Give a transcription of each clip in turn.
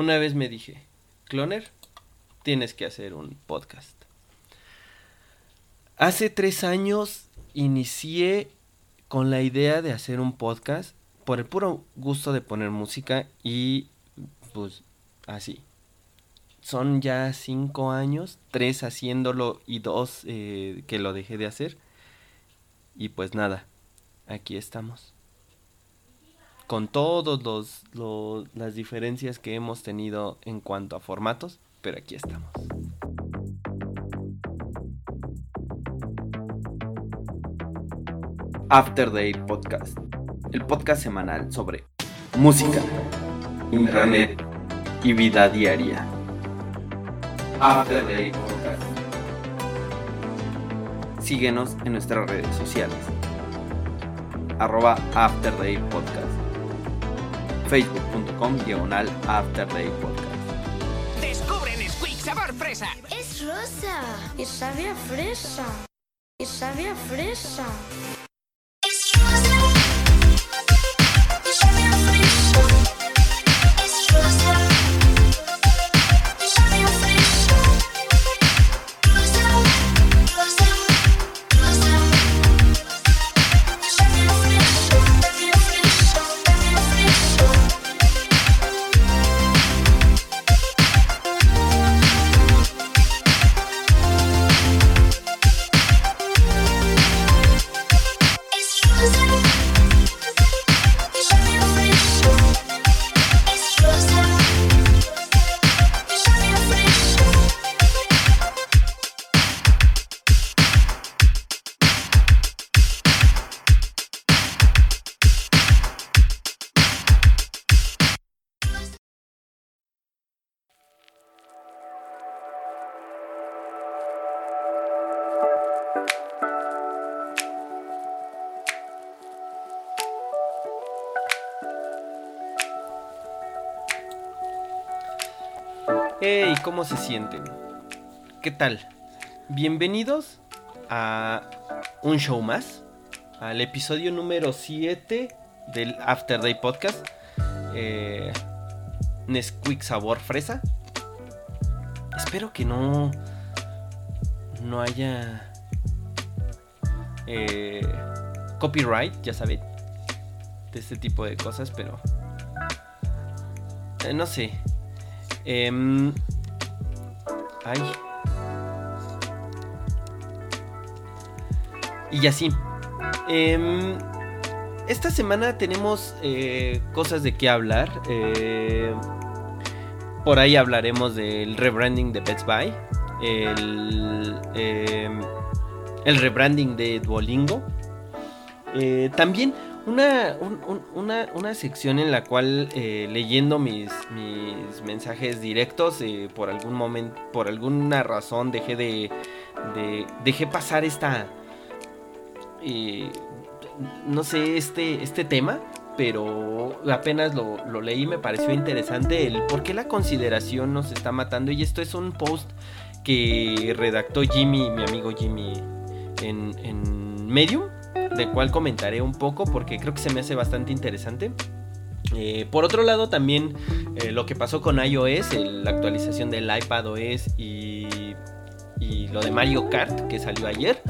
una vez me dije, Cloner, tienes que hacer un podcast. Hace tres años inicié con la idea de hacer un podcast por el puro gusto de poner música y pues así. Son ya cinco años, tres haciéndolo y dos eh, que lo dejé de hacer. Y pues nada, aquí estamos. Con todas los, las diferencias que hemos tenido en cuanto a formatos, pero aquí estamos. After Day Podcast, el podcast semanal sobre música, internet y vida diaria. After Day Podcast. Síguenos en nuestras redes sociales. Arroba After Day Podcast. Facebook.com diagonal After Day Podcast. Descubre Nesquik sabor fresa. Es rosa y sabe a fresa. Y sabe a fresa. ¿Cómo se sienten? ¿Qué tal? Bienvenidos a un show más, al episodio número 7 del After Day Podcast. Eh, Nesquik sabor fresa. Espero que no. No haya. eh, copyright, ya saben. De este tipo de cosas, pero. eh, no sé. Em, Y así. Em, esta semana tenemos eh, cosas de qué hablar. eh, por ahí hablaremos del rebranding de Best Buy. El, em, el rebranding de Duolingo. Eh, también una, un- un- una, una sección en la cual eh, leyendo mis, mis mensajes directos eh, por algún momento, por alguna razón dejé de, de- dejé pasar esta, eh, no sé, este, este tema, pero apenas lo, lo leí me pareció interesante el por qué la consideración nos está matando. Y esto es un post que redactó Jimmy, mi amigo Jimmy, en, en Medium del cual comentaré un poco porque creo que se me hace bastante interesante. Eh, por otro lado, también eh, lo que pasó con iOS, el- la actualización del iPadOS y, y lo de Mario Kart que salió ayer.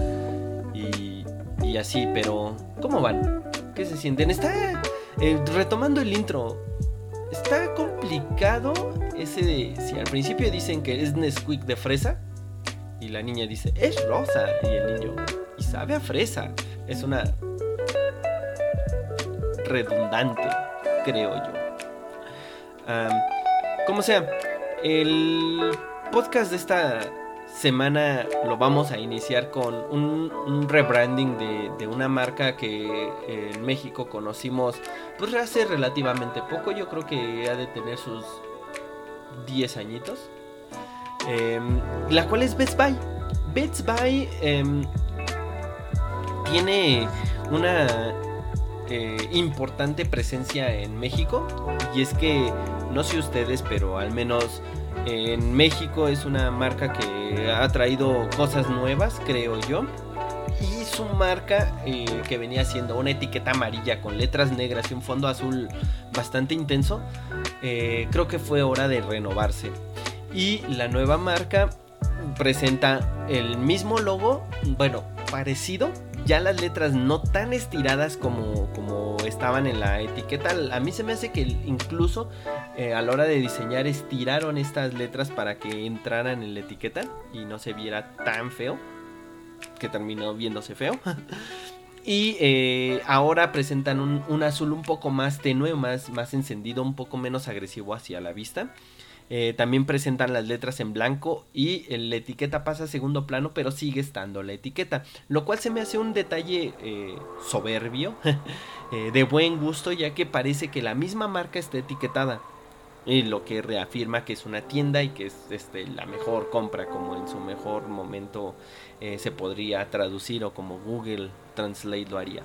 Y, y así, pero ¿cómo van? ¿Qué se sienten? Está eh, retomando el intro. Está complicado ese de si al principio dicen que es Nesquik de fresa y la niña dice es rosa y el niño y sabe a fresa. Es una redundante, creo yo. Como sea, el podcast de esta semana lo vamos a iniciar con un, rebranding de, de una marca que en México conocimos pues hace relativamente poco. Yo creo que ha de tener sus 10 añitos. Em, la cual es Best Buy. Best Buy em, tiene una eh, importante presencia en México y es que no sé ustedes pero al menos en México es una marca que ha traído cosas nuevas creo yo y su marca eh, que venía siendo una etiqueta amarilla con letras negras y un fondo azul bastante intenso, eh, creo que fue hora de renovarse. Y la nueva marca presenta el mismo logo, bueno, parecido, ya las letras no tan estiradas como, como estaban en la etiqueta. A mí se me hace que incluso eh, a la hora de diseñar estiraron estas letras para que entraran en la etiqueta y no se viera tan feo, que terminó viéndose feo. Y eh, ahora presentan un, un, azul un poco más tenue, más, más encendido, un poco menos agresivo hacia la vista. Eh, también presentan las letras en blanco y la etiqueta pasa a segundo plano, pero sigue estando la etiqueta. Lo cual se me hace un detalle eh, soberbio, eh, de buen gusto, ya que parece que la misma marca está etiquetada. Y lo que reafirma que es una tienda y que es este, la mejor compra, como en su mejor momento se podría traducir o como Google Translate lo haría.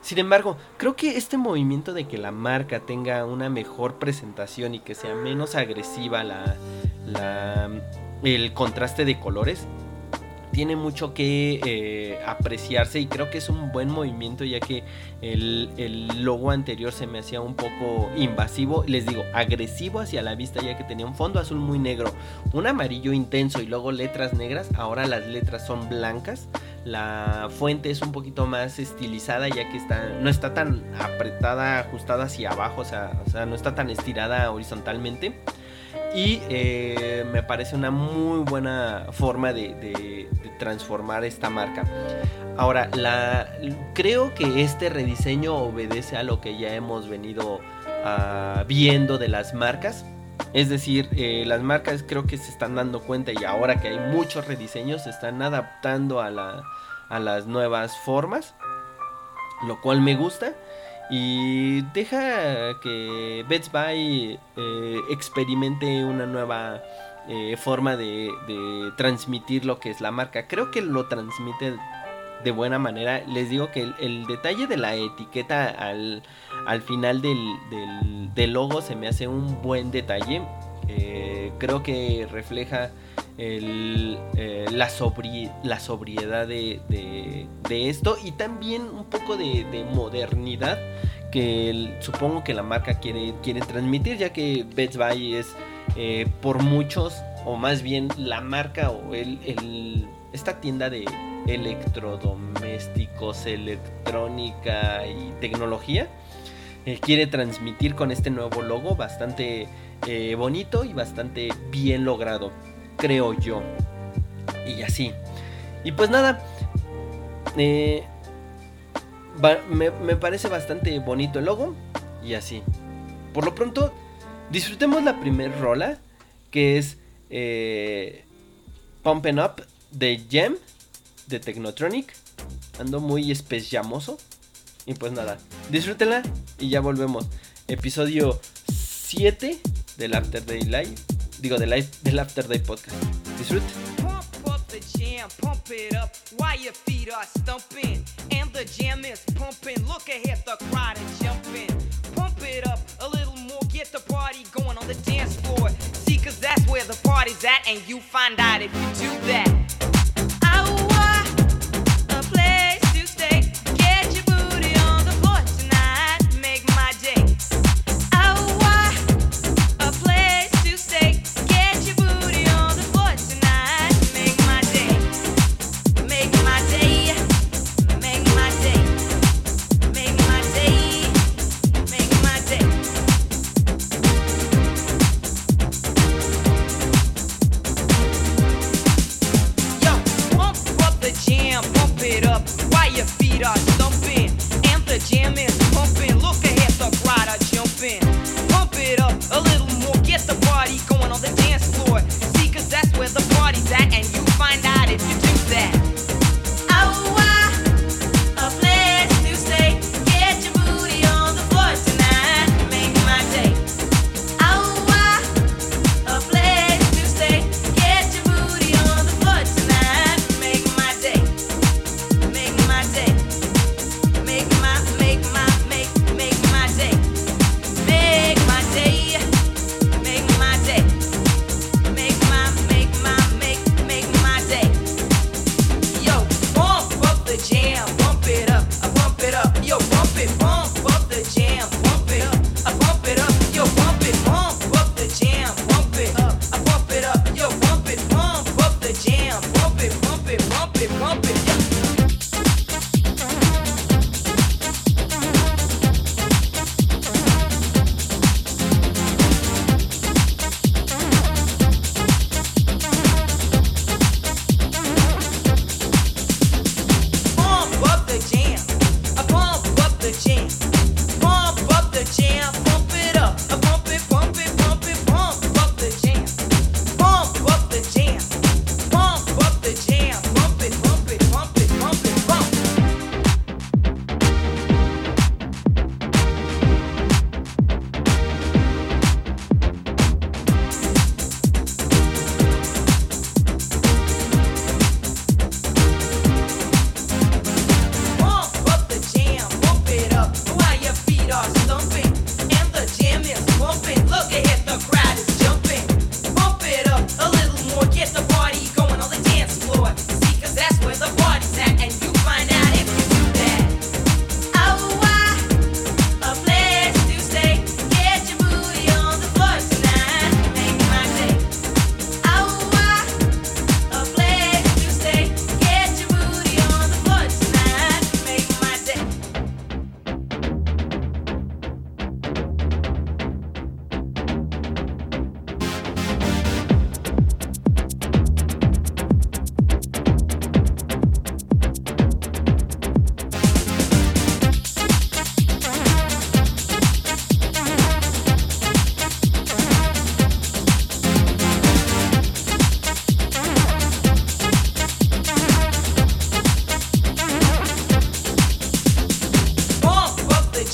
Sin embargo, creo que este movimiento de que la marca tenga una mejor presentación y que sea menos agresiva la, el contraste de colores tiene mucho que eh, apreciarse y creo que es un buen movimiento ya que el, el, logo anterior se me hacía un poco invasivo, les digo, agresivo hacia la vista ya que tenía un fondo azul muy negro, un amarillo intenso y luego letras negras, ahora las letras son blancas, la fuente es un poquito más estilizada ya que está, no está tan apretada, ajustada hacia abajo, o sea, o sea no está tan estirada horizontalmente. Y eh, me parece una muy buena forma de, transformar esta marca. Ahora, la, creo que este rediseño obedece a lo que ya hemos venido uh, viendo de las marcas. Es decir, eh, las marcas creo que se están dando cuenta y ahora que hay muchos rediseños se están adaptando a, la, a las nuevas formas. Lo cual me gusta. Y deja que Best Buy eh, experimente una nueva eh, forma de, transmitir lo que es la marca. Creo que lo transmite de buena manera. Les digo que el, detalle de la etiqueta al, final del, logo se me hace un buen detalle. Eh, creo que refleja la, la sobriedad de, esto y también un poco de, modernidad que supongo que la marca quiere, quiere transmitir ya que Best Buy es eh, por muchos o más bien la marca o el, esta tienda de electrodomésticos, electrónica y tecnología eh, quiere transmitir con este nuevo logo bastante eh, bonito y bastante bien logrado creo yo. Y así. Y pues nada. Eh, me, parece bastante bonito el logo. Y así. Por lo pronto, disfrutemos la primer rola. Que es eh, Pumping Up de Gem. De Technotronic. Ando muy especiamoso. Y pues nada, disfrútenla y ya volvemos. Episodio 7 del After Day Live. digo, del, del After Day Podcast. Disfrute. Pump up the jam, pump it up while your feet are stumping. And the jam is pumping. Look ahead, the crowd is jumping. Pump it up a little more, get the party going on the dance floor. See, cause that's where the party's at, and you find out if you do that.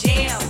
jam.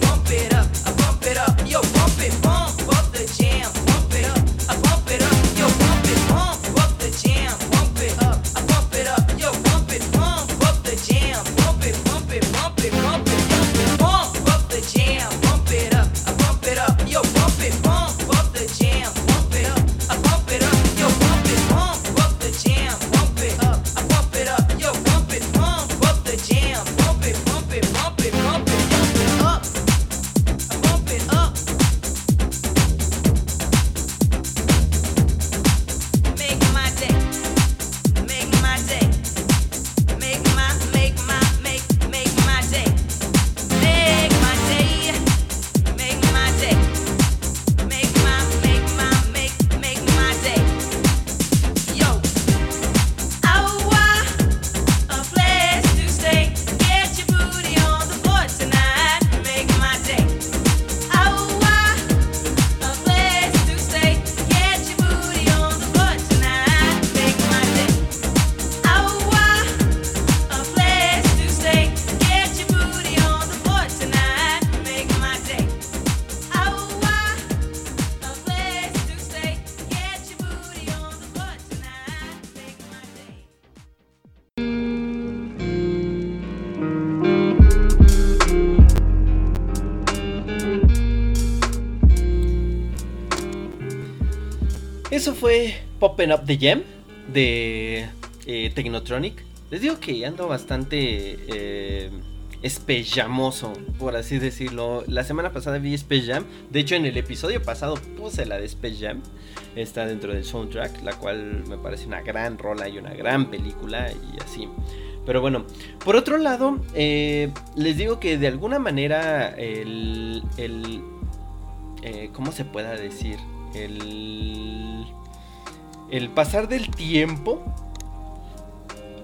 Poppin' Up the Gem de eh, Technotronic. Les digo que ando bastante eh, por así decirlo. La semana pasada vi Space Jam. De hecho, en el episodio pasado puse la de Space Jam. Está dentro del soundtrack, la cual me parece una gran rola y una gran película y así. Pero bueno, por otro lado, eh, les digo que de alguna manera el... el eh, ¿Cómo se pueda decir? El... El pasar del tiempo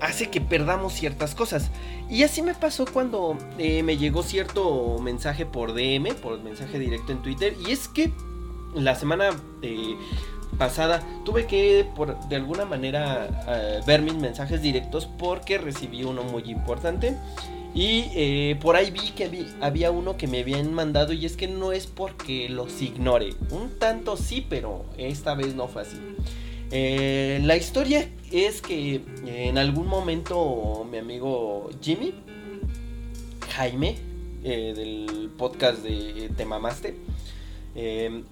hace que perdamos ciertas cosas. Y así me pasó cuando eh, me llegó cierto mensaje por DM, por mensaje directo en Twitter. Y es que la semana eh, pasada tuve que por, de alguna manera eh, ver mis mensajes directos porque recibí uno muy importante. Y por ahí vi que habí- había uno que me habían mandado y es que no es porque los ignore. Un tanto sí, pero esta vez no fue así. Eh, la historia es que eh, en algún momento mi amigo Jimmy, Jaime, eh, del podcast de Te Mamaste, eh,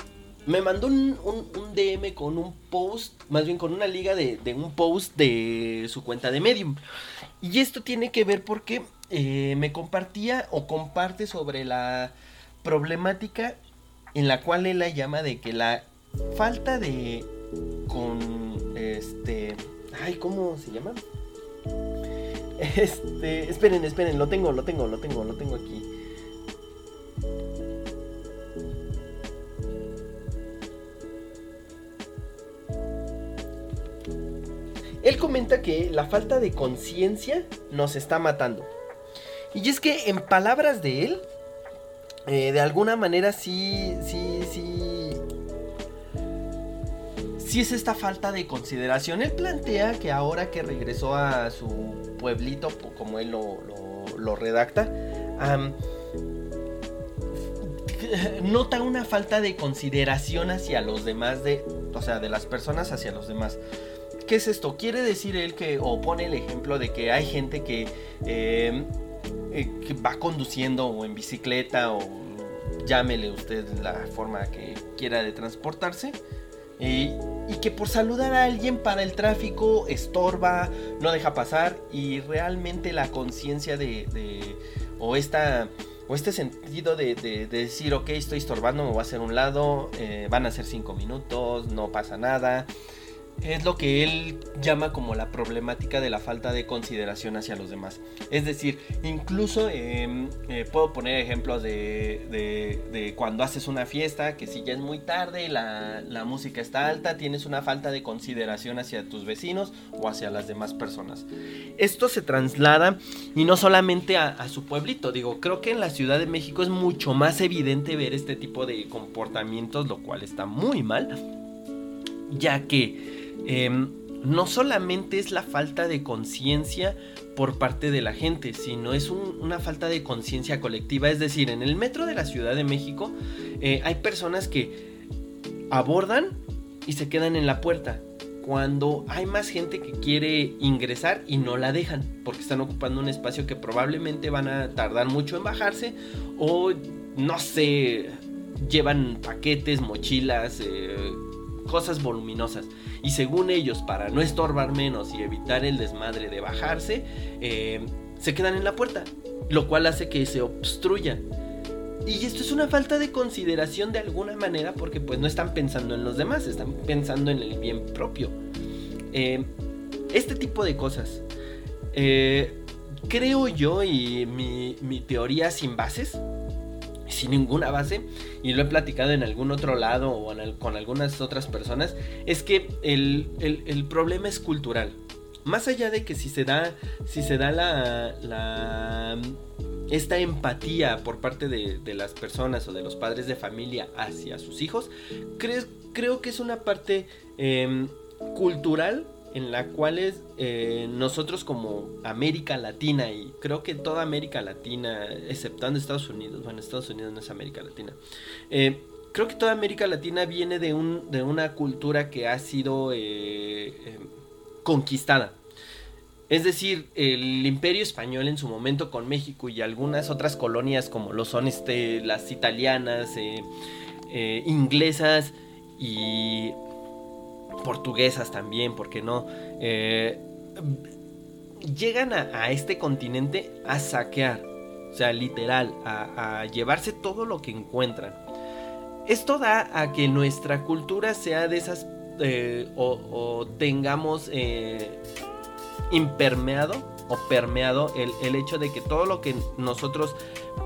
me mandó un, DM con un post, más bien con una liga de, un post de su cuenta de Medium. Y esto tiene que ver porque me compartía o comparte sobre la problemática en la cual él la llama de que la falta de con este ay cómo se llama este esperen esperen lo tengo lo tengo lo tengo lo tengo aquí. Él comenta que la falta de conciencia nos está matando. Y es que en palabras de él eh, de alguna manera sí sí sí sí es esta falta de consideración. Él plantea que ahora que regresó a su pueblito, como él lo, lo- redacta, nota una falta de consideración hacia los demás, de, o sea, de las personas hacia los demás. ¿Qué es esto? Quiere decir él que, o pone el ejemplo de que hay gente que, eh, eh, que va conduciendo o en bicicleta o llámele usted la forma que quiera de transportarse. Y, y que por saludar a alguien para el tráfico estorba, no deja pasar y realmente la conciencia de, de- o esta o este sentido de, de- de decir ok estoy estorbando me voy a hacer un lado eh, van a ser cinco minutos no pasa nada es lo que él llama como la problemática de la falta de consideración hacia los demás. Es decir, incluso eh, eh, puedo poner ejemplos de, de- de cuando haces una fiesta, que si ya es muy tarde, la, la música está alta, tienes una falta de consideración hacia tus vecinos o hacia las demás personas. Esto se traslada y no solamente a, a su pueblito, digo, creo que en la Ciudad de México es mucho más evidente ver este tipo de comportamientos, lo cual está muy mal ya que em, no solamente es la falta de conciencia por parte de la gente, sino es un- una falta de conciencia colectiva. Es decir, en el metro de la Ciudad de México eh, hay personas que abordan y se quedan en la puerta. Cuando hay más gente que quiere ingresar y no la dejan, porque están ocupando un espacio que probablemente van a tardar mucho en bajarse, o no sé, llevan paquetes, mochilas, eh, cosas voluminosas. Y según ellos, para no estorbar menos y evitar el desmadre de bajarse, eh, se quedan en la puerta, lo cual hace que se obstruya. Y esto es una falta de consideración de alguna manera porque pues no están pensando en los demás, están pensando en el bien propio. Eh, este tipo de cosas. eh, creo yo y mi, mi teoría sin bases, sin ninguna base, y lo he platicado en algún otro lado o con algunas otras personas, es que el, el- problema es cultural. Más allá de que si se da, si se da la, esta empatía por parte de, las personas o de los padres de familia hacia sus hijos, creo, creo que es una parte em, cultural en la cual es, eh, nosotros como América Latina y creo que toda América Latina, exceptando Estados Unidos, bueno, Estados Unidos no es América Latina, eh, creo que toda América Latina viene de, un, de una cultura que ha sido eh, conquistada. Es decir, el imperio español en su momento con México y algunas otras colonias como lo son este, las italianas, inglesas y portuguesas también, ¿por qué no? Eh, llegan a, a este continente a saquear, o sea, literal, a, llevarse todo lo que encuentran. Esto da a que nuestra cultura sea de esas eh, o, o tengamos eh, impermeado o permeado el, el hecho de que todo lo que nosotros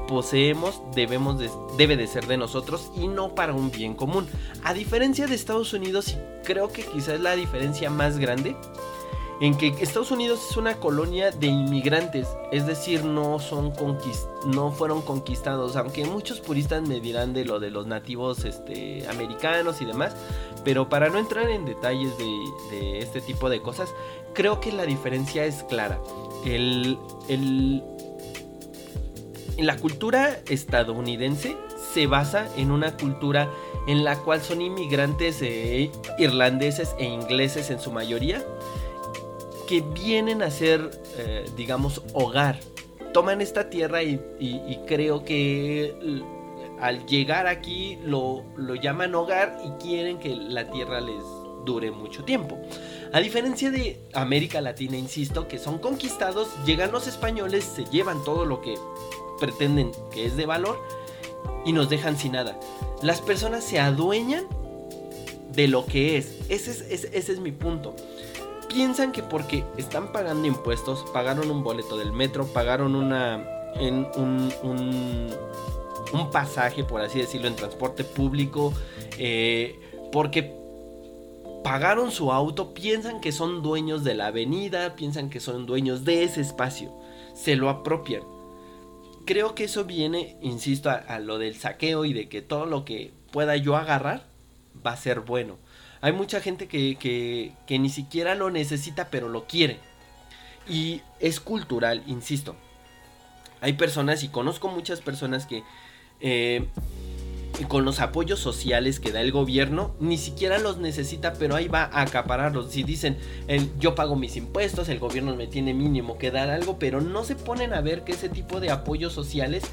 poseemos debemos de- debe de ser de nosotros y no para un bien común. A diferencia de Estados Unidos, y creo que quizás la diferencia más grande, en que Estados Unidos es una colonia de inmigrantes, es decir, no son conquist no fueron conquistados, aunque muchos puristas me dirán de lo de los nativos este, americanos y demás, pero para no entrar en detalles de, de este tipo de cosas, creo que la diferencia es clara. El, el- la cultura estadounidense se basa en una cultura en la cual son inmigrantes eh, irlandeses e ingleses en su mayoría que vienen a ser, eh, digamos, hogar. Toman esta tierra y, y- creo que al llegar aquí lo, lo llaman hogar y quieren que la tierra les dure mucho tiempo. A diferencia de América Latina, insisto, que son conquistados, llegan los españoles, se llevan todo lo que pretenden que es de valor y nos dejan sin nada. Las personas se adueñan de lo que es. Ese es, mi punto. Piensan que porque están pagando impuestos, pagaron un boleto del metro, pagaron un pasaje, por así decirlo, en transporte público, eh, porque pagaron su auto, piensan que son dueños de la avenida, piensan que son dueños de ese espacio, se lo apropian. Creo que eso viene, insisto, a, lo del saqueo y de que todo lo que pueda yo agarrar va a ser bueno. Hay mucha gente que, que, que ni siquiera lo necesita, pero lo quiere. Y es cultural, insisto. Hay personas, y conozco muchas personas que eh, con los apoyos sociales que da el gobierno, ni siquiera los necesita, pero ahí va a acapararlos. Si dicen, yo pago mis impuestos, el gobierno me tiene mínimo que dar algo, pero no se ponen a ver que ese tipo de apoyos sociales,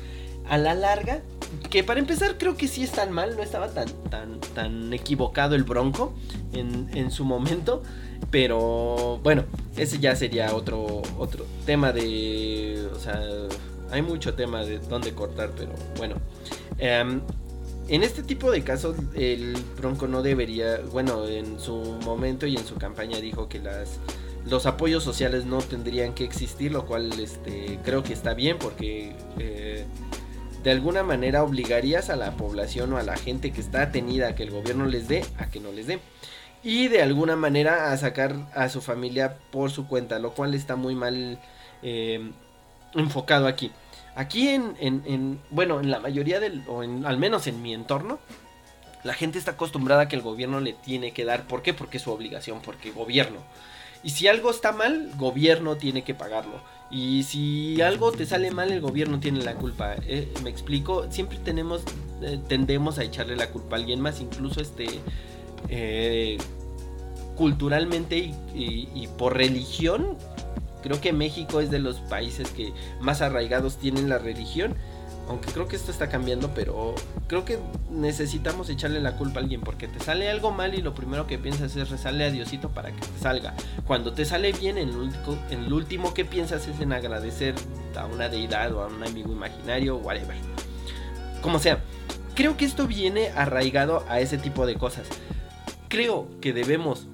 a la larga, que para empezar creo que sí están mal, no estaba tan, tan, tan equivocado el bronco en, en su momento. Pero bueno, ese ya sería otro, otro tema de... O sea, hay mucho tema de dónde cortar, pero bueno. Em, en este tipo de casos, el Bronco no debería, bueno, en su momento y en su campaña dijo que los apoyos sociales no tendrían que existir, lo cual este, creo que está bien porque eh, de alguna manera obligarías a la población o a la gente que está atenida a que el gobierno les dé, a que no les dé. Y de alguna manera a sacar a su familia por su cuenta, lo cual está muy mal eh, enfocado aquí. Aquí en, en, en, bueno, en la mayoría del, o al menos en mi entorno, la gente está acostumbrada a que el gobierno le tiene que dar. ¿Por qué? Porque es su obligación, porque gobierno. Y si algo está mal, gobierno tiene que pagarlo. Y si algo te sale mal, el gobierno tiene la culpa. Eh, Me explico, siempre tenemos, eh, tendemos a echarle la culpa a alguien más, incluso este, eh, culturalmente y por religión. Creo que México es de los países que más arraigados tienen la religión. Aunque creo que esto está cambiando, pero creo que necesitamos echarle la culpa a alguien porque te sale algo mal y lo primero que piensas es rezarle a Diosito para que te salga. Cuando te sale bien, en lo, último, que piensas es en agradecer a una deidad o a un amigo imaginario, whatever. Como sea, creo que esto viene arraigado a ese tipo de cosas. Creo que debemos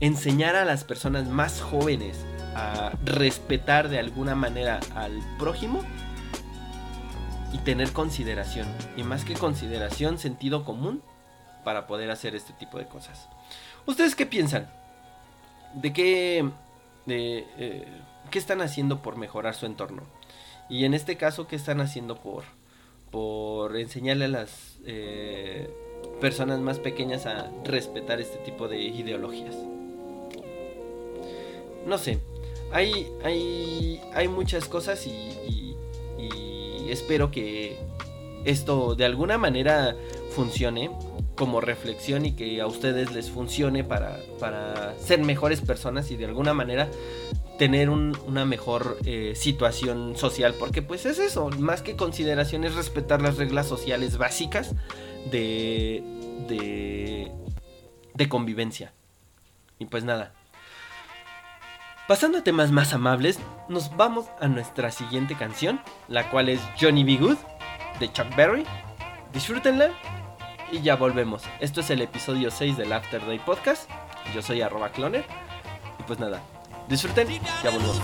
enseñar a las personas más jóvenes a respetar de alguna manera al prójimo y tener consideración. Y más que consideración, sentido común para poder hacer este tipo de cosas. ¿Ustedes qué piensan? ¿De qué, de, eh, qué están haciendo por mejorar su entorno? Y en este caso, ¿qué están haciendo por, por enseñarle a las eh, personas más pequeñas a respetar este tipo de ideologías? No sé, hay, hay, hay muchas cosas y, y- espero que esto de alguna manera funcione como reflexión y que a ustedes les funcione para, para ser mejores personas y de alguna manera tener un- una mejor eh, situación social porque pues es eso, más que consideración es respetar las reglas sociales básicas de, de, de convivencia. Y pues nada. Pasando a temas más amables, nos vamos a nuestra siguiente canción, la cual es Johnny B. Good de Chuck Berry. Disfrútenla y ya volvemos. Esto es el episodio 6 del After Day Podcast. Yo soy arroba cloner. Y pues nada, disfruten, ya volvemos.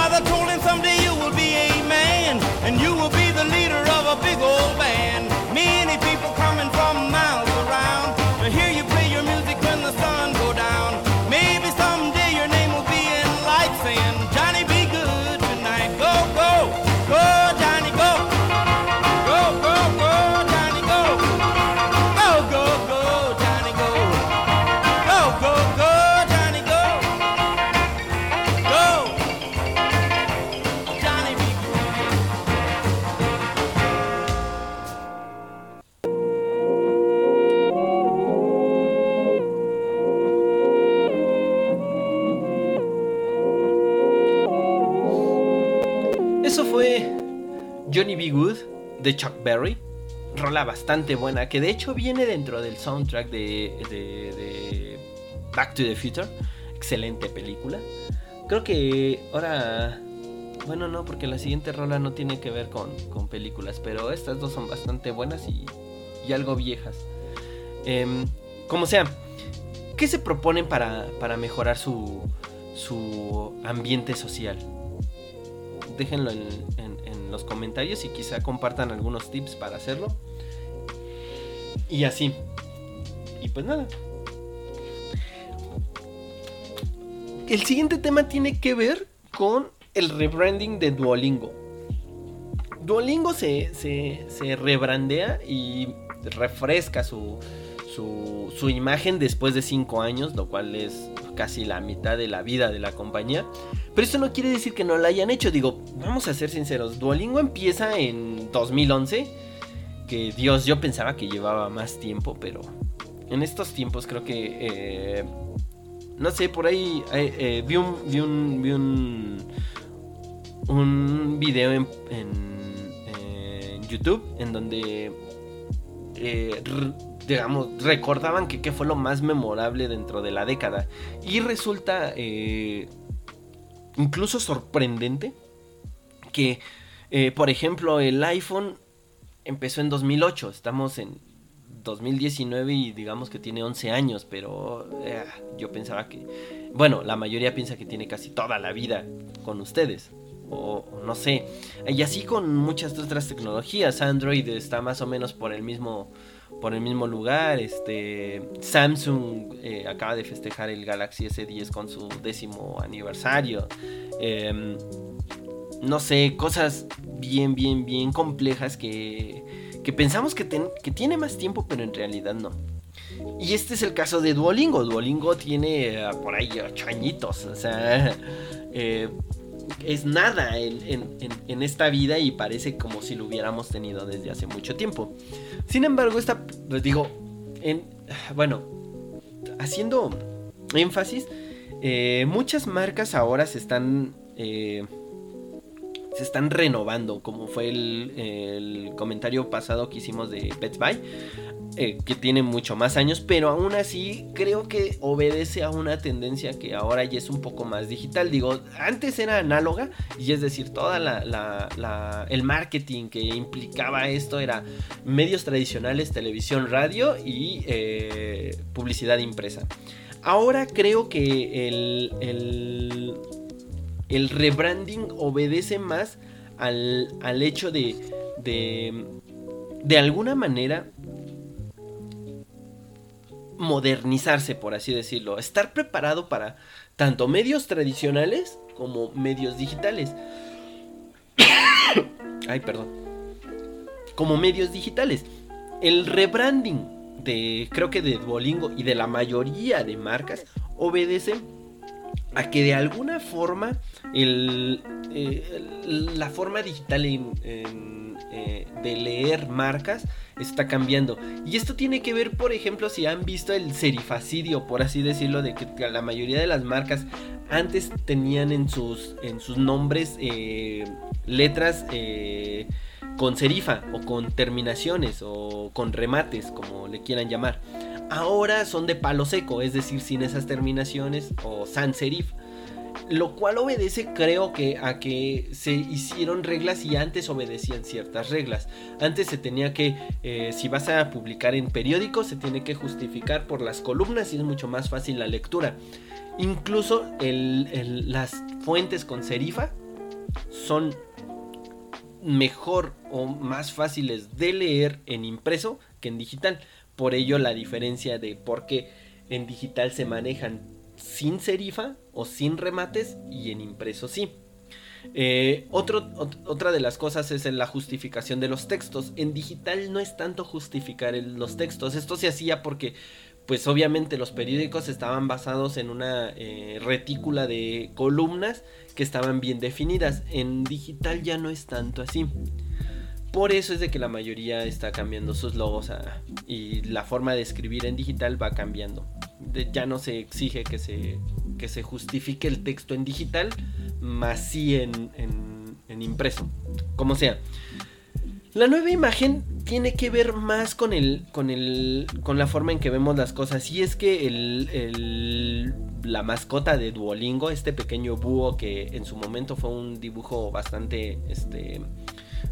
Mother told him Rola bastante buena, que de hecho viene dentro del soundtrack de, Back to the Future. Excelente película. Creo que ahora... Bueno, no, porque la siguiente rola no tiene que ver con, películas, pero estas dos son bastante buenas y, y algo viejas. Em, como sea, ¿qué se proponen para, para mejorar su, su ambiente social? déjenlo en, en- los comentarios y quizá compartan algunos tips para hacerlo. Y así. Y pues nada. El siguiente tema tiene que ver con el rebranding de Duolingo. Duolingo se, se, se rebrandea y refresca su, su, su imagen después de 5 años, lo cual es casi la mitad de la vida de la compañía. Pero esto no quiere decir que no lo hayan hecho. Digo, vamos a ser sinceros. Duolingo empieza en 2011. Que Dios, yo pensaba que llevaba más tiempo, pero en estos tiempos creo que... eh, no sé, por ahí eh, eh, vi un... Vi un, un, video en, en- en YouTube en donde... eh, digamos, recordaban que qué fue lo más memorable dentro de la década. Y resulta eh, incluso sorprendente que, eh, por ejemplo, el iPhone empezó en 2008, estamos en 2019 y digamos que tiene 11 años, pero eh, yo pensaba que, bueno, la mayoría piensa que tiene casi toda la vida con ustedes. O, o no sé. Y así con muchas otras tecnologías. Android está más o menos por el mismo por el mismo lugar. Este Samsung eh, acaba de festejar el Galaxy S10 con su décimo aniversario. Em, no sé, cosas bien, bien, bien complejas que, que pensamos que, ten- que tiene más tiempo, pero en realidad no. Y este es el caso de Duolingo. Duolingo tiene eh, por ahí ocho añitos. O sea, eh, es nada en, en- esta vida y parece como si lo hubiéramos tenido desde hace mucho tiempo. Sin embargo, esta, pues digo, en, bueno, haciendo énfasis, eh, muchas marcas ahora se están... eh, se están renovando, como fue el, el comentario pasado que hicimos de Pets By, eh, que tiene mucho más años, pero aún así creo que obedece a una tendencia que ahora ya es un poco más digital. Digo, antes era análoga, y es decir, toda la, el marketing que implicaba esto era medios tradicionales, televisión, radio y eh, publicidad impresa. Ahora creo que el, el, el rebranding obedece más al, al hecho de, de, de alguna manera, modernizarse, por así decirlo. Estar preparado para tanto medios tradicionales como medios digitales. Ay, perdón. Como medios digitales. El rebranding de, creo que de Duolingo y de la mayoría de marcas obedece a que de alguna forma eh, la forma digital eh, de leer marcas está cambiando. Y esto tiene que ver, por ejemplo, si han visto el serifacidio, por así decirlo, de que la mayoría de las marcas antes tenían en sus, en sus nombres eh, letras con serifa o con terminaciones o con remates, como le quieran llamar. Ahora son de palo seco, es decir, sin esas terminaciones o sans serif. Lo cual obedece, creo que, a que se hicieron reglas y antes obedecían ciertas reglas. Antes se tenía que, eh, si vas a publicar en periódicos, se tiene que justificar por las columnas y es mucho más fácil la lectura. Incluso las fuentes con serifa son mejor o más fáciles de leer en impreso que en digital. Por ello la diferencia de por qué en digital se manejan sin serifa o sin remates y en impreso sí. Eh, otra de las cosas es en la justificación de los textos. En digital no es tanto justificar los textos. Esto se hacía porque, pues obviamente los periódicos estaban basados en una eh, retícula de columnas que estaban bien definidas. En digital ya no es tanto así. Por eso es de que la mayoría está cambiando sus logos y la forma de escribir en digital va cambiando. Ya no se exige que se, que se justifique el texto en digital, más sí en, impreso. Como sea. La nueva imagen tiene que ver más con el, con el, con la forma en que vemos las cosas. Y es que el- la mascota de Duolingo, este pequeño búho que en su momento fue un dibujo bastante, este,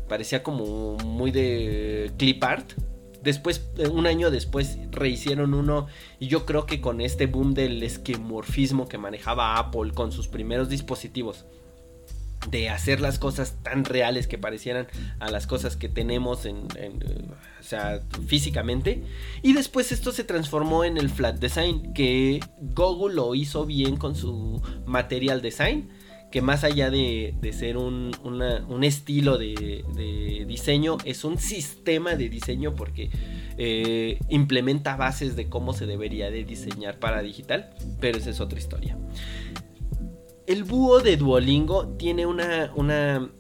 parecía como muy de clip art. Después, eh, un año después, rehicieron uno. Y yo creo que con este boom del esquemorfismo que manejaba Apple con sus primeros dispositivos, de hacer las cosas tan reales que parecieran a las cosas que tenemos en, en, o sea, físicamente. Y después esto se transformó en el flat design, que Google lo hizo bien con su material design, que más allá de, de ser un, un estilo de, de diseño, es un sistema de diseño porque eh, implementa bases de cómo se debería de diseñar para digital, pero esa es otra historia. El búho de Duolingo tiene una, una,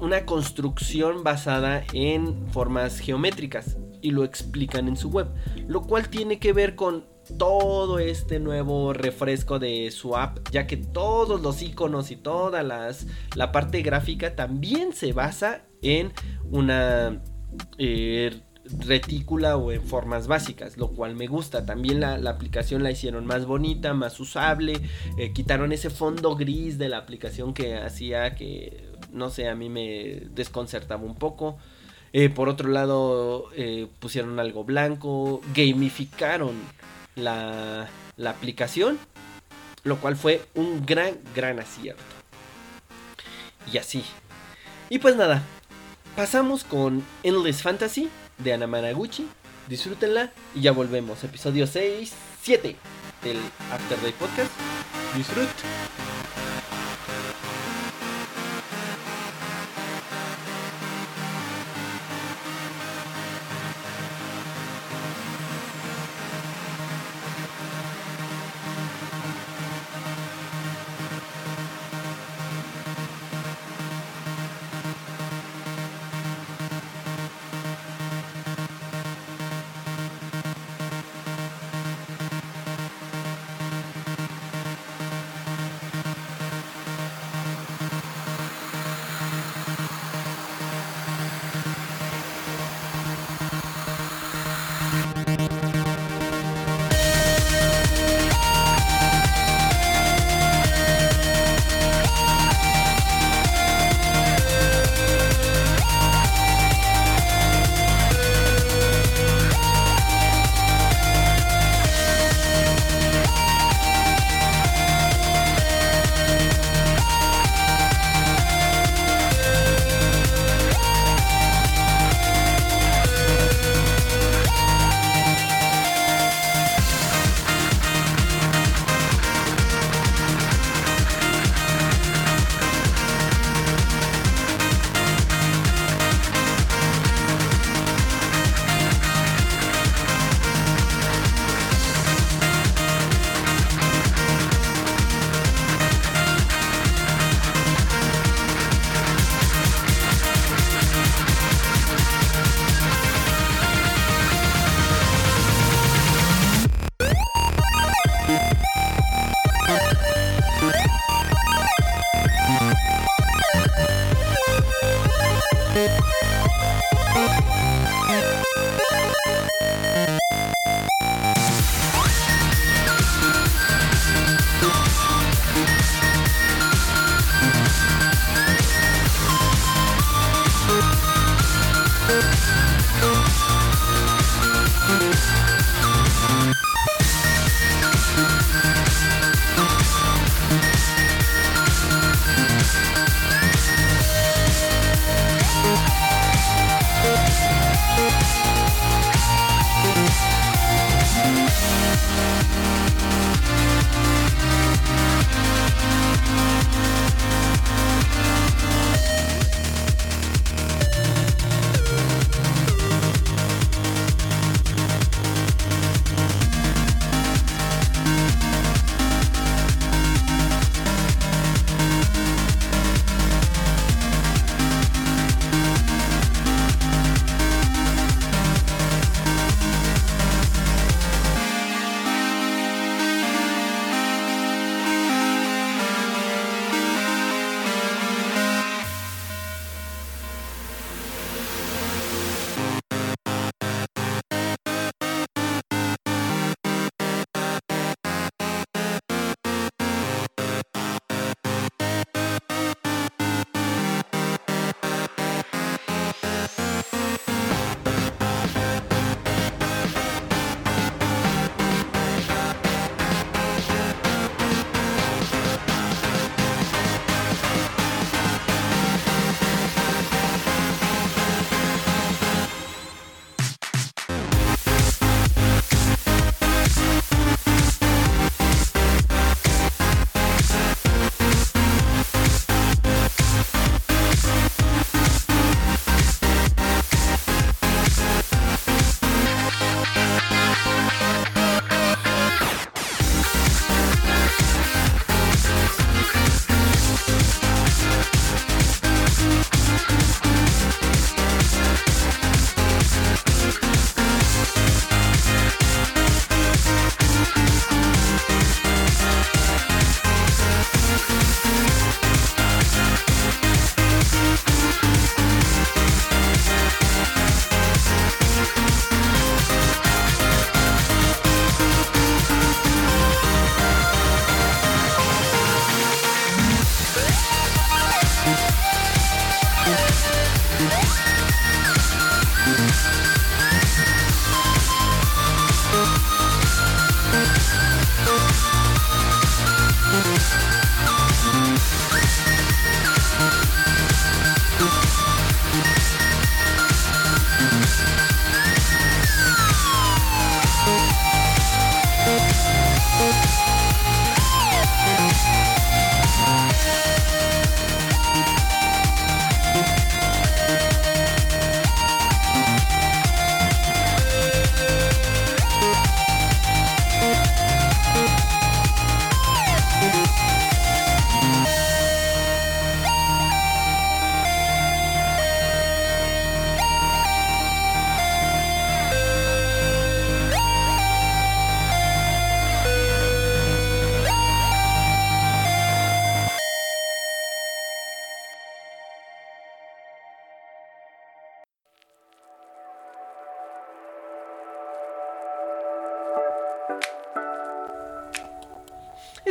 una construcción basada en formas geométricas y lo explican en su web, lo cual tiene que ver con todo este nuevo refresco de su app, ya que todos los iconos y toda las, la parte gráfica también se basa en una eh, retícula o en formas básicas, lo cual me gusta. También la, aplicación la hicieron más bonita, más usable, eh, quitaron ese fondo gris de la aplicación que hacía que, no sé, a mí me desconcertaba un poco. Eh, por otro lado, pusieron algo blanco, gamificaron la, la aplicación, lo cual fue un gran, gran acierto. Y así. Y pues nada, pasamos con Endless Fantasy de Ana Managuchi. Disfrútenla y ya volvemos. Episodio 6, 7 del After Day Podcast. Disfrut.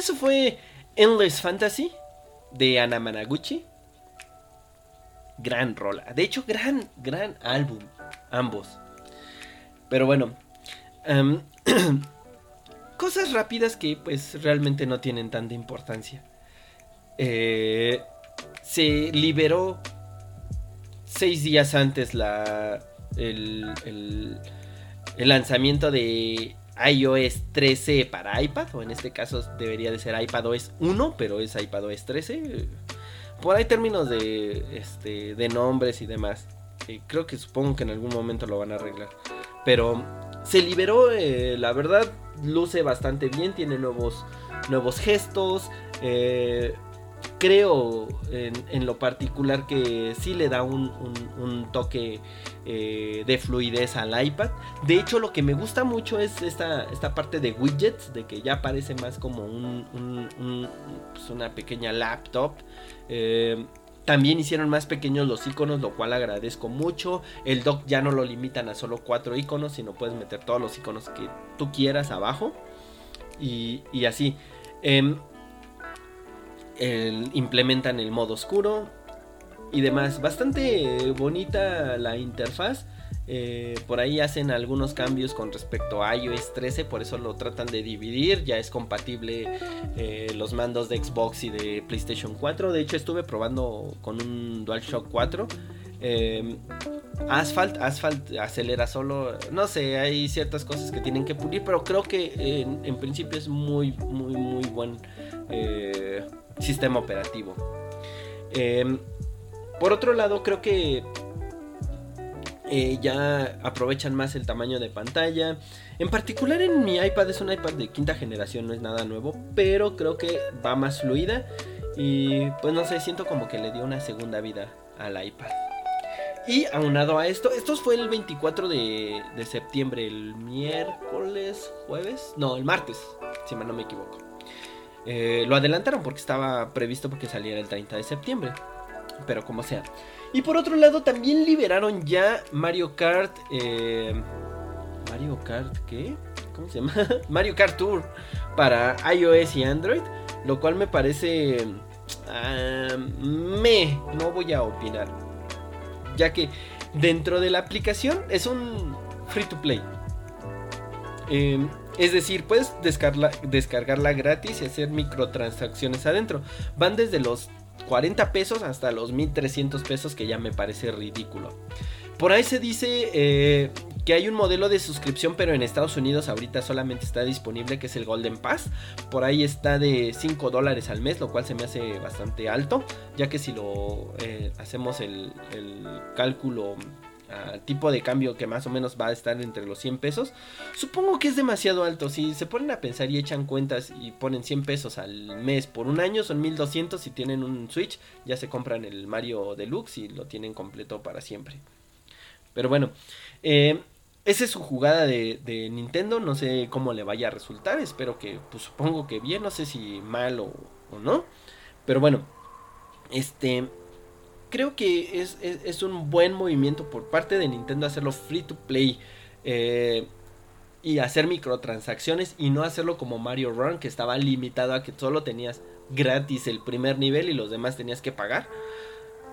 Eso fue Endless Fantasy de Anamanaguchi. Gran rola. De hecho, gran, gran álbum. Ambos. Pero bueno. em, cosas rápidas que pues realmente no tienen tanta importancia. Eh, se liberó seis días antes la, el- el lanzamiento de iOS 13 para iPad, o en este caso debería de ser iPadOS 1, pero es iPadOS 13. Por ahí términos de, este, de nombres y demás. Eh, creo que supongo que en algún momento lo van a arreglar. Pero se liberó, eh, la verdad, luce bastante bien, tiene nuevos, nuevos gestos. eh, creo en, en lo particular que sí le da un, un- toque eh, de fluidez al iPad. De hecho, lo que me gusta mucho es esta, esta parte de widgets, de que ya parece más como un- pues una pequeña laptop. Eh, también hicieron más pequeños los iconos, lo cual agradezco mucho. El dock ya no lo limitan a solo cuatro iconos, sino puedes meter todos los iconos que tú quieras abajo. Y, y así. Em, implementan el modo oscuro y demás. Bastante bonita la interfaz. Eh, por ahí hacen algunos cambios con respecto a iOS 13, por eso lo tratan de dividir. Ya es compatible eh, los mandos de Xbox y de PlayStation 4. De hecho, estuve probando con un DualShock 4. Eh, Asphalt, Asphalt acelera solo. No sé, hay ciertas cosas que tienen que pulir, pero creo que en, en principio es muy, muy, muy buen eh, sistema operativo. Eh, por otro lado, creo que eh, ya aprovechan más el tamaño de pantalla. En particular en mi iPad es un iPad de quinta generación, no es nada nuevo, pero creo que va más fluida y pues no sé, siento como que le dio una segunda vida al iPad. Y aunado a esto, esto fue el 24 de, de septiembre, el miércoles, jueves, no, el martes, si mal no me equivoco. Eh, lo adelantaron porque estaba previsto porque saliera el 30 de septiembre, pero como sea. Y por otro lado, también liberaron ya Mario Kart. eh, Mario Kart, ¿qué? ¿Cómo se llama? Mario Kart Tour para iOS y Android. Lo cual me parece. ah, me. No voy a opinar. Ya que dentro de la aplicación es un free to play. Eh, es decir, puedes descargarla, gratis y hacer microtransacciones adentro. Van desde los 40 pesos hasta los 1300 pesos que ya me parece ridículo. Por ahí se dice eh, que hay un modelo de suscripción, pero en Estados Unidos ahorita solamente está disponible, que es el Golden Pass. Por ahí está de 5 dólares al mes, lo cual se me hace bastante alto, ya que si lo eh, hacemos el cálculo a tipo de cambio que más o menos va a estar entre los 100 pesos, supongo que es demasiado alto. Si se ponen a pensar y echan cuentas y ponen 100 pesos al mes por un año, son 1200. Si tienen un Switch, ya se compran el Mario Deluxe y lo tienen completo para siempre. Pero bueno, eh, esa es su jugada de, Nintendo. No sé cómo le vaya a resultar. Espero que, pues supongo que bien. No sé si mal o no. Pero bueno, este. Creo que es, es- es un buen movimiento por parte de Nintendo hacerlo free to play. eh, y hacer microtransacciones y no hacerlo como Mario Run que estaba limitado a que solo tenías gratis el primer nivel y los demás tenías que pagar.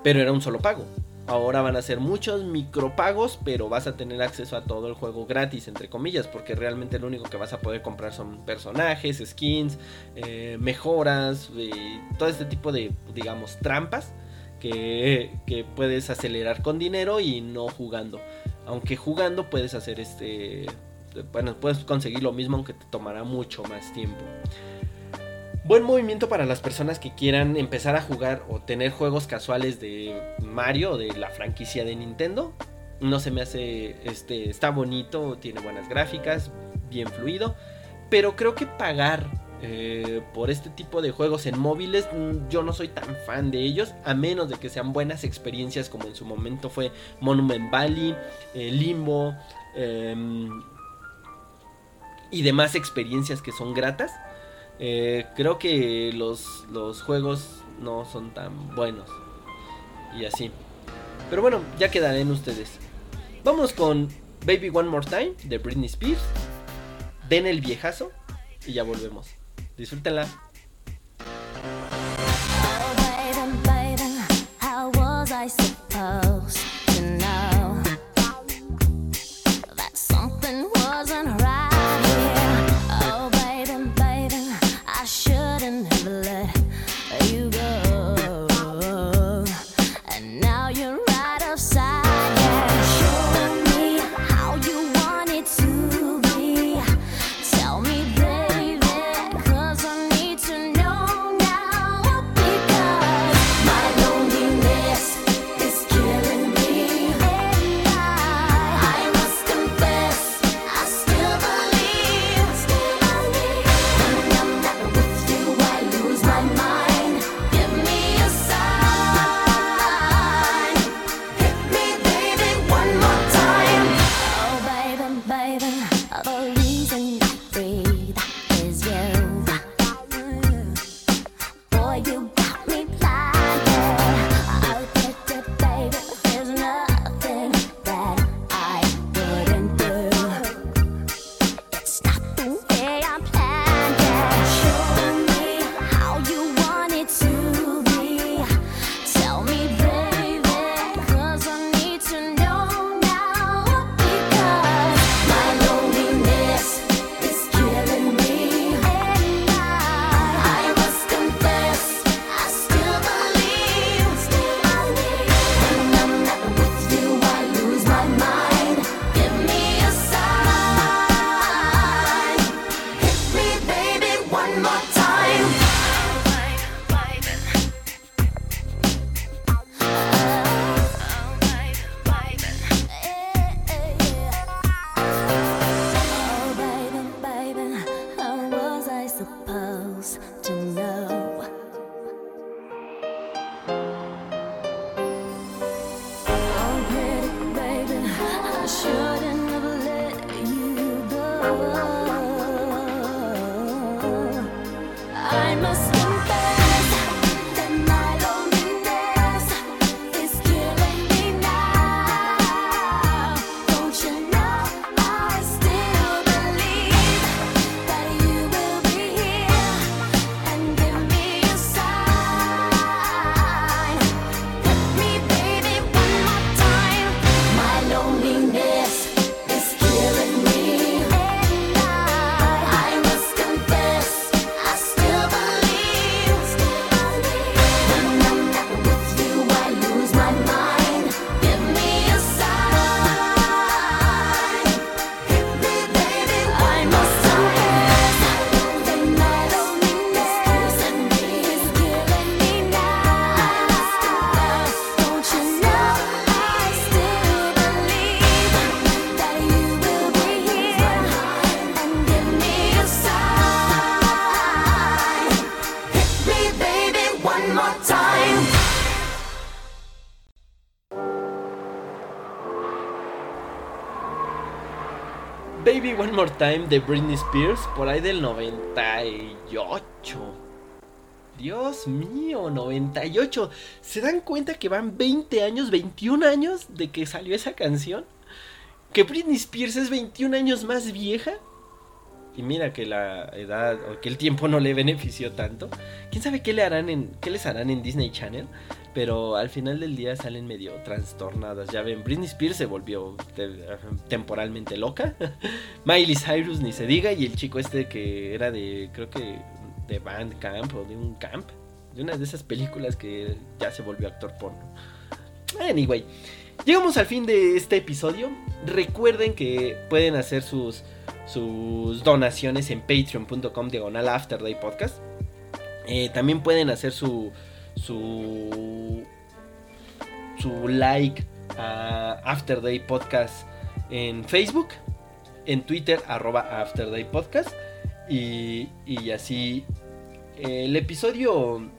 Pero era un solo pago. Ahora van a ser muchos micropagos, pero vas a tener acceso a todo el juego gratis, entre comillas, porque realmente lo único que vas a poder comprar son personajes, skins, eh, mejoras, eh, todo este tipo de, digamos, trampas que, puedes acelerar con dinero y no jugando. Aunque jugando puedes hacer este... Bueno, puedes conseguir lo mismo aunque te tomará mucho más tiempo. Buen movimiento para las personas que quieran empezar a jugar o tener juegos casuales de Mario de la franquicia de Nintendo. No se me hace, este, está bonito, tiene buenas gráficas, bien fluido. Pero creo que pagar eh, por este tipo de juegos en móviles, mm, yo no soy tan fan de ellos, a menos de que sean buenas experiencias como en su momento fue Monument Valley, eh, Limbo em, y demás experiencias que son gratas. Eh, creo que los, los juegos no son tan buenos. Y así. Pero bueno, ya quedarán ustedes. Vamos con Baby One More Time de Britney Spears. Den el viejazo y ya volvemos. Disfrútela. I was, I. Time de Britney Spears, por ahí del 98. Dios mío, 98. ¿Se dan cuenta que van 20 años, 21 años de que salió esa canción? Que Britney Spears es 21 años más vieja. Y mira que la edad o que el tiempo no le benefició tanto. ¿Quién sabe qué le harán en qué les harán en Disney Channel? Pero al final del día salen medio trastornadas. Ya ven, Britney Spears se volvió te- temporalmente loca. Miley Cyrus ni se diga. Y el chico este que era de, creo que de Band Camp o de un camp. De una de esas películas que ya se volvió actor porno. Anyway, llegamos al fin de este episodio. Recuerden que pueden hacer sus, sus donaciones en patreon.com diagonal afterday podcast. Eh, también pueden hacer su, su, su like a Afterday Podcast en Facebook, en Twitter, arroba Afterday Podcast. Y, y así, eh, el episodio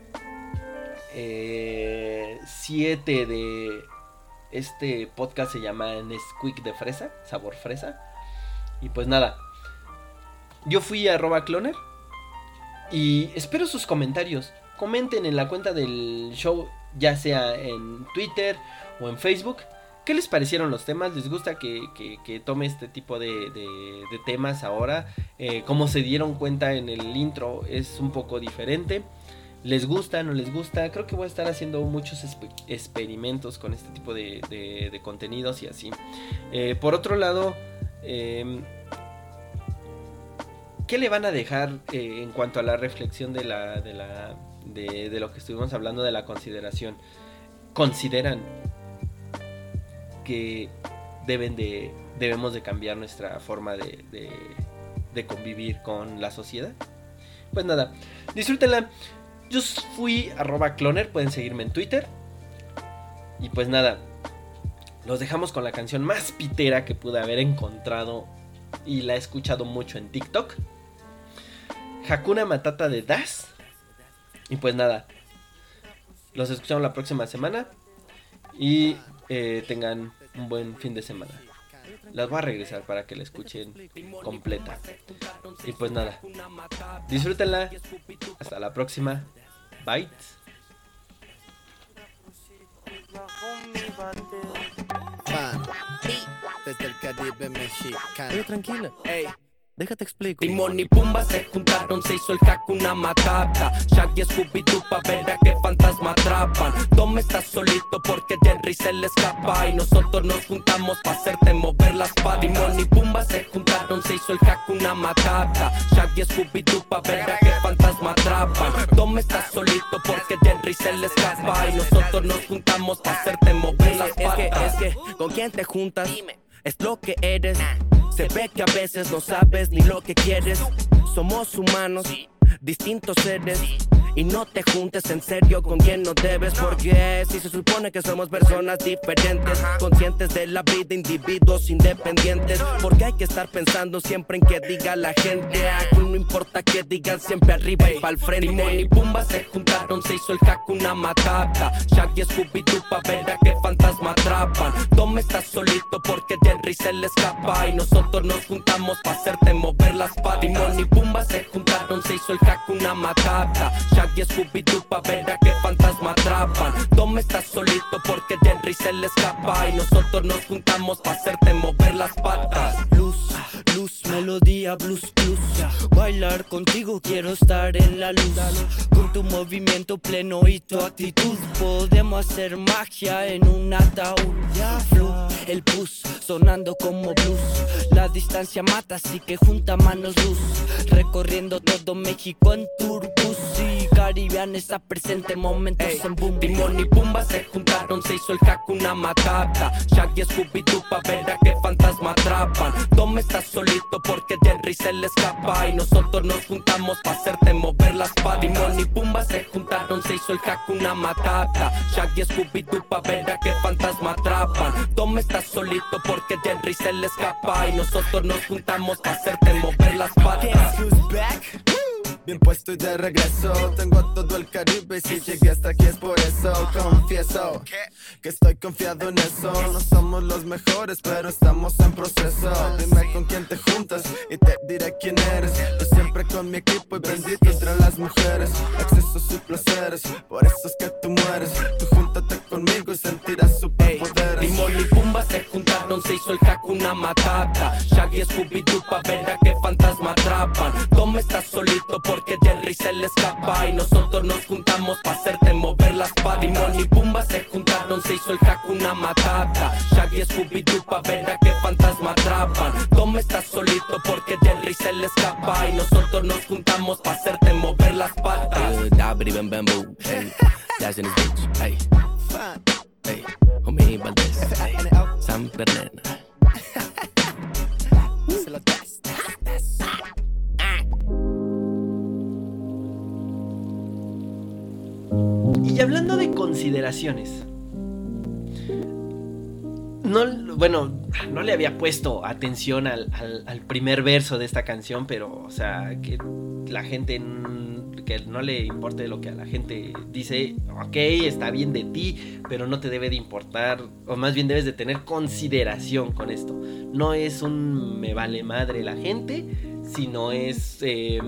7 de este podcast se llama Nesquik de fresa, sabor fresa. Y pues nada, yo fui a cloner y espero sus comentarios. Comenten en la cuenta del show, ya sea en Twitter o en Facebook. ¿Qué les parecieron los temas? ¿Les gusta que, que- tome este tipo de, de- temas ahora? Eh, como se dieron cuenta en el intro, es un poco diferente. ¿Les gusta? ¿No les gusta? Creo que voy a estar haciendo muchos experimentos con este tipo de, de- contenidos y así. Eh, por otro lado, em, ¿qué le van a dejar eh, en cuanto a la reflexión de la, de, de lo que estuvimos hablando de la consideración, consideran que deben de, debemos de cambiar nuestra forma de, de, convivir con la sociedad. Pues nada, disfrútenla. Yo fui arroba cloner, pueden seguirme en Twitter. Y pues nada, los dejamos con la canción más pitera que pude haber encontrado y la he escuchado mucho en TikTok. Hakuna Matata de Das. Y pues nada, los escuchamos la próxima semana y eh, tengan un buen fin de semana. Las voy a regresar para que la escuchen completa. Y pues nada, disfrútenla. Hasta la próxima. Bye. Fan. Desde el Caribe mexicano. Oye, tranquila. Ey, Déjate explico. Timón y Pumba se juntaron, se hizo el Hakuna Matata Shaggy y Scooby-Doo pa' ver a qué fantasma atrapan. Tom está solito porque Jerry se le escapa Y nosotros nos juntamos pa' hacerte mover las patas. Timón y Pumba se juntaron, se hizo el Hakuna Matata Shaggy y Scooby-Doo pa' ver a qué fantasma atrapan. Tom está solito porque Jerry se le escapa Y nosotros nos juntamos pa' hacerte mover las Es que, patas es que, ¿con quién te juntas? Es lo que eres. Se ve que a veces no sabes ni lo que quieres. Somos humanos, distintos seres. Y no te juntes en serio con quien no debes. Porque si se supone que somos personas diferentes, conscientes de la vida, individuos independientes. Porque hay que estar pensando siempre en que diga la gente. Aquí no importa que digan siempre arriba y pa'l frente. Timón y Pumba se juntaron, se hizo el Hakuna Matata Shaggy y Scooby-Doo pa' ver a qué fantasma atrapan Tom está solito porque Jerry se le escapa Y nosotros nos juntamos pa' hacerte mover las patas Timón y Pumba se juntaron, se hizo el Hakuna Matata Shaggy y Scooby-Doo pa' ver a qué fantasma atrapan Tom está solito porque Jerry se le escapa Y nosotros nos juntamos pa' hacerte mover las patas Luz, luz, melodía, blues, blues. Bailar contigo, quiero estar en la luz. Con tu movimiento pleno y tu actitud, podemos hacer magia en un ataúd. Flu, el bus, sonando como blues. La distancia mata, así que junta manos luz. Recorriendo todo México en turbus. Y Caribbean está presente, momentos en boom. Timón y Pumba se juntaron, se hizo el Hakuna Matata. Shaggy y Scooby-Doo pa' ver a qué fantasma atrapan. Tom está solito porque Jerry se le escapa Y nosotros nos juntamos pa' hacerte mover las patas. Timón y Pumba se juntaron, se hizo el Hakuna Matata. Shaggy y Scooby-Doo pa' ver a qué fantasma atrapan. Tom está solito porque Jerry se le escapa Y nosotros nos juntamos pa' hacerte mover las patas. Guess who's back? Bien puesto y de regreso. Tengo todo el Caribe y si llegué hasta aquí es por eso. Confieso que estoy confiado en eso. No somos los mejores pero estamos en proceso. Dime con quién te juntas y te diré quién eres. Yo siempre con mi equipo y bendito entre las mujeres. Excesos y placeres, por eso es que tú mueres. Tú júntate conmigo y sentirás superpoderes. Timón y Pumba se juntaron, se hizo el Hakuna Matata. Shaggy Scooby-Doo pa' ver a qué fantasma atrapan. Tom está solito porque Jerry se le escapa Y nosotros nos juntamos pa' hacerte mover las patas Timón y Pumba se juntaron, se hizo el Hakuna Matata. Shaggy Scooby-Doo pa' ver a qué fantasma atrapan. Tom está solito porque Jerry se le escapa Y nosotros nos juntamos pa' hacerte mover las patas. Hey, Dash in his bitch, hey, hey, Homie Valdez, hey, Sam hablando de consideraciones. No, bueno, no le había puesto atención al, primer verso de esta canción, pero, o sea, que la gente, que no le importe lo que a la gente dice, ok, está bien de ti, pero no te debe de importar, o más bien debes de tener consideración con esto. No es un me vale madre la gente, sino es... eh,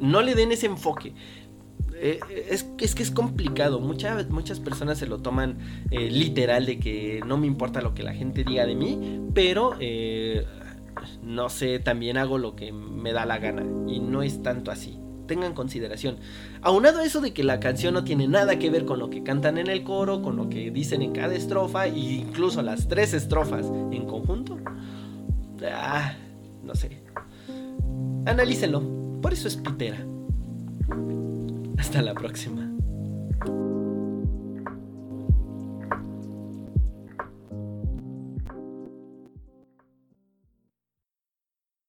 no le den ese enfoque. Eh, es, que es complicado. Muchas muchas personas se lo toman eh, literal de que no me importa lo que la gente diga de mí, pero eh, no sé, también hago lo que me da la gana. Y no es tanto así. Tengan consideración. Aunado a eso de que la canción no tiene nada que ver con lo que cantan en el coro, con lo que dicen en cada estrofa, e incluso las tres estrofas en conjunto. Ah, no sé. Analícenlo. Por eso es pitera. Hasta la próxima.